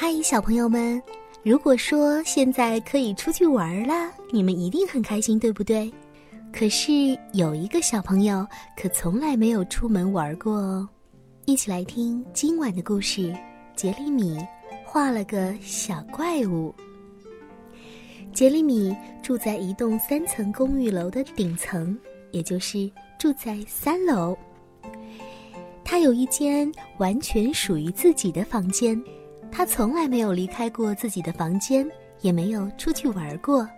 嗨，小朋友们！如果说现在可以出去玩了，你们一定很开心，对不对？可是有一个小朋友可从来没有出门玩过哦。一起来听今晚的故事：杰里米画了个小怪物。杰里米住在一栋三层公寓楼的顶层，也就是住在三楼。他有一间完全属于自己的房间。他从来没有离开过自己的房间，也没有出去玩过。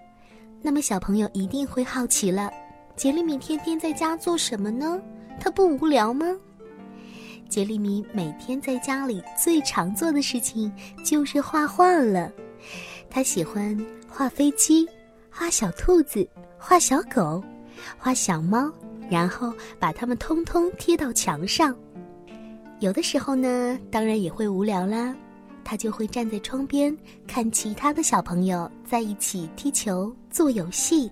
那么，小朋友一定会好奇了：杰里米天天在家做什么呢？他不无聊吗？杰里米每天在家里最常做的事情就是画画了。他喜欢画飞机、画小兔子、画小狗、画小猫，然后把它们通通贴到墙上。有的时候呢，当然也会无聊啦。他就会站在窗边看其他的小朋友在一起踢球、做游戏。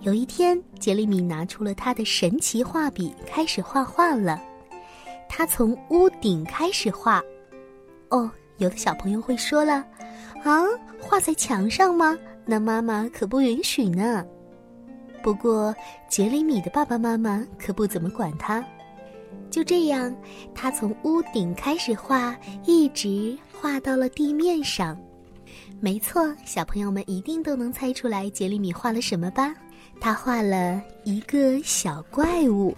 有一天，杰里米拿出了他的神奇画笔，开始画画了。他从屋顶开始画。哦，有的小朋友会说了：“啊，画在墙上吗？那妈妈可不允许呢。”不过，杰里米的爸爸妈妈可不怎么管他。就这样，他从屋顶开始画，一直画到了地面上。没错，小朋友们一定都能猜出来杰里米画了什么吧？他画了一个小怪物。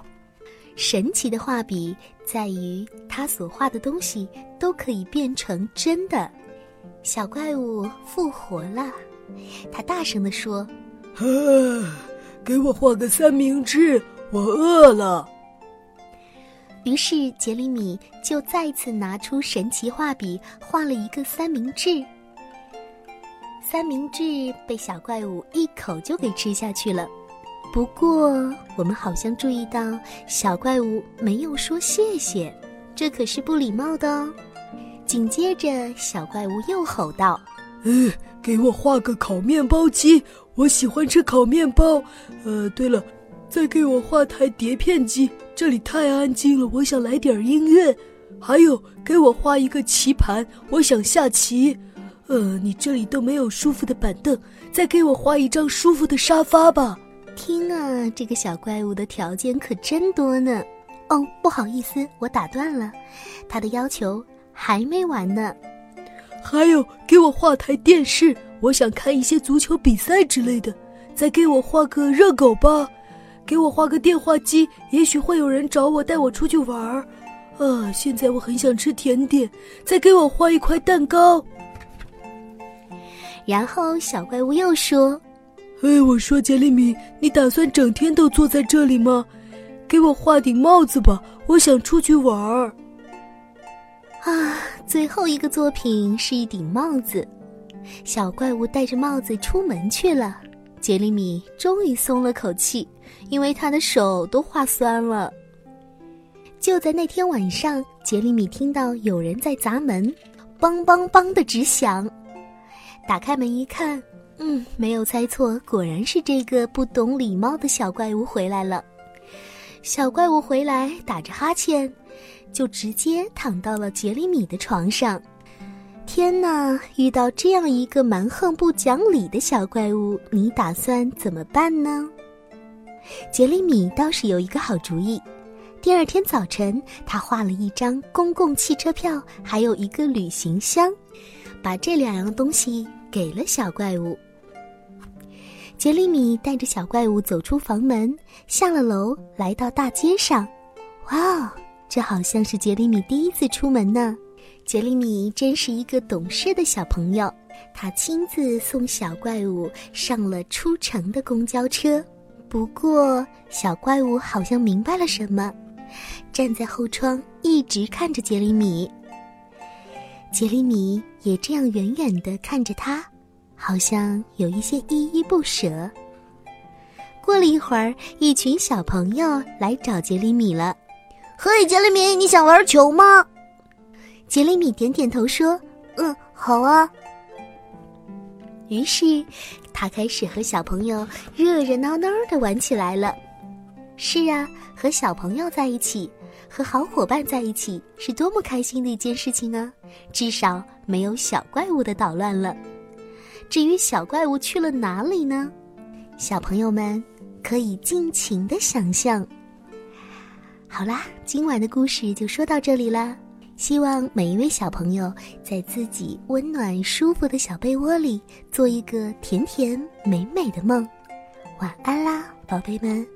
神奇的画笔在于，他所画的东西都可以变成真的。小怪物复活了，他大声地说：“啊，给我画个三明治，我饿了。”于是杰里米就再次拿出神奇画笔，画了一个三明治。三明治被小怪物一口就给吃下去了。不过，我们好像注意到小怪物没有说谢谢，这可是不礼貌的哦。紧接着，小怪物又吼道：“嗯，给我画个烤面包机，我喜欢吃烤面包。呃，对了。”再给我画台碟片机，这里太安静了，我想来点音乐。还有，给我画一个棋盘，我想下棋。呃，你这里都没有舒服的板凳，再给我画一张舒服的沙发吧。听啊，这个小怪物的条件可真多呢。哦，不好意思，我打断了，他的要求还没完呢。还有，给我画台电视，我想看一些足球比赛之类的。再给我画个热狗吧。给我画个电话机，也许会有人找我带我出去玩儿。啊，现在我很想吃甜点，再给我画一块蛋糕。然后小怪物又说：“哎，我说杰里米，你打算整天都坐在这里吗？给我画顶帽子吧，我想出去玩儿。”啊，最后一个作品是一顶帽子，小怪物戴着帽子出门去了。杰里米终于松了口气，因为他的手都画酸了。就在那天晚上，杰里米听到有人在砸门，梆梆梆的直响。打开门一看，嗯，没有猜错，果然是这个不懂礼貌的小怪物回来了。小怪物回来打着哈欠，就直接躺到了杰里米的床上。天哪！遇到这样一个蛮横不讲理的小怪物，你打算怎么办呢？杰里米倒是有一个好主意。第二天早晨，他画了一张公共汽车票，还有一个旅行箱，把这两样东西给了小怪物。杰里米带着小怪物走出房门，下了楼，来到大街上。哇哦，这好像是杰里米第一次出门呢。杰里米真是一个懂事的小朋友，他亲自送小怪物上了出城的公交车。不过，小怪物好像明白了什么，站在后窗一直看着杰里米。杰里米也这样远远的看着他，好像有一些依依不舍。过了一会儿，一群小朋友来找杰里米了。嘿，杰里米，你想玩球吗？杰里米点点头说：“嗯，好啊。”于是，他开始和小朋友热热闹闹的玩起来了。是啊，和小朋友在一起，和好伙伴在一起是多么开心的一件事情啊！至少没有小怪物的捣乱了。至于小怪物去了哪里呢？小朋友们可以尽情的想象。好啦，今晚的故事就说到这里啦。希望每一位小朋友在自己温暖舒服的小被窝里，做一个甜甜美美的梦。晚安啦，宝贝们。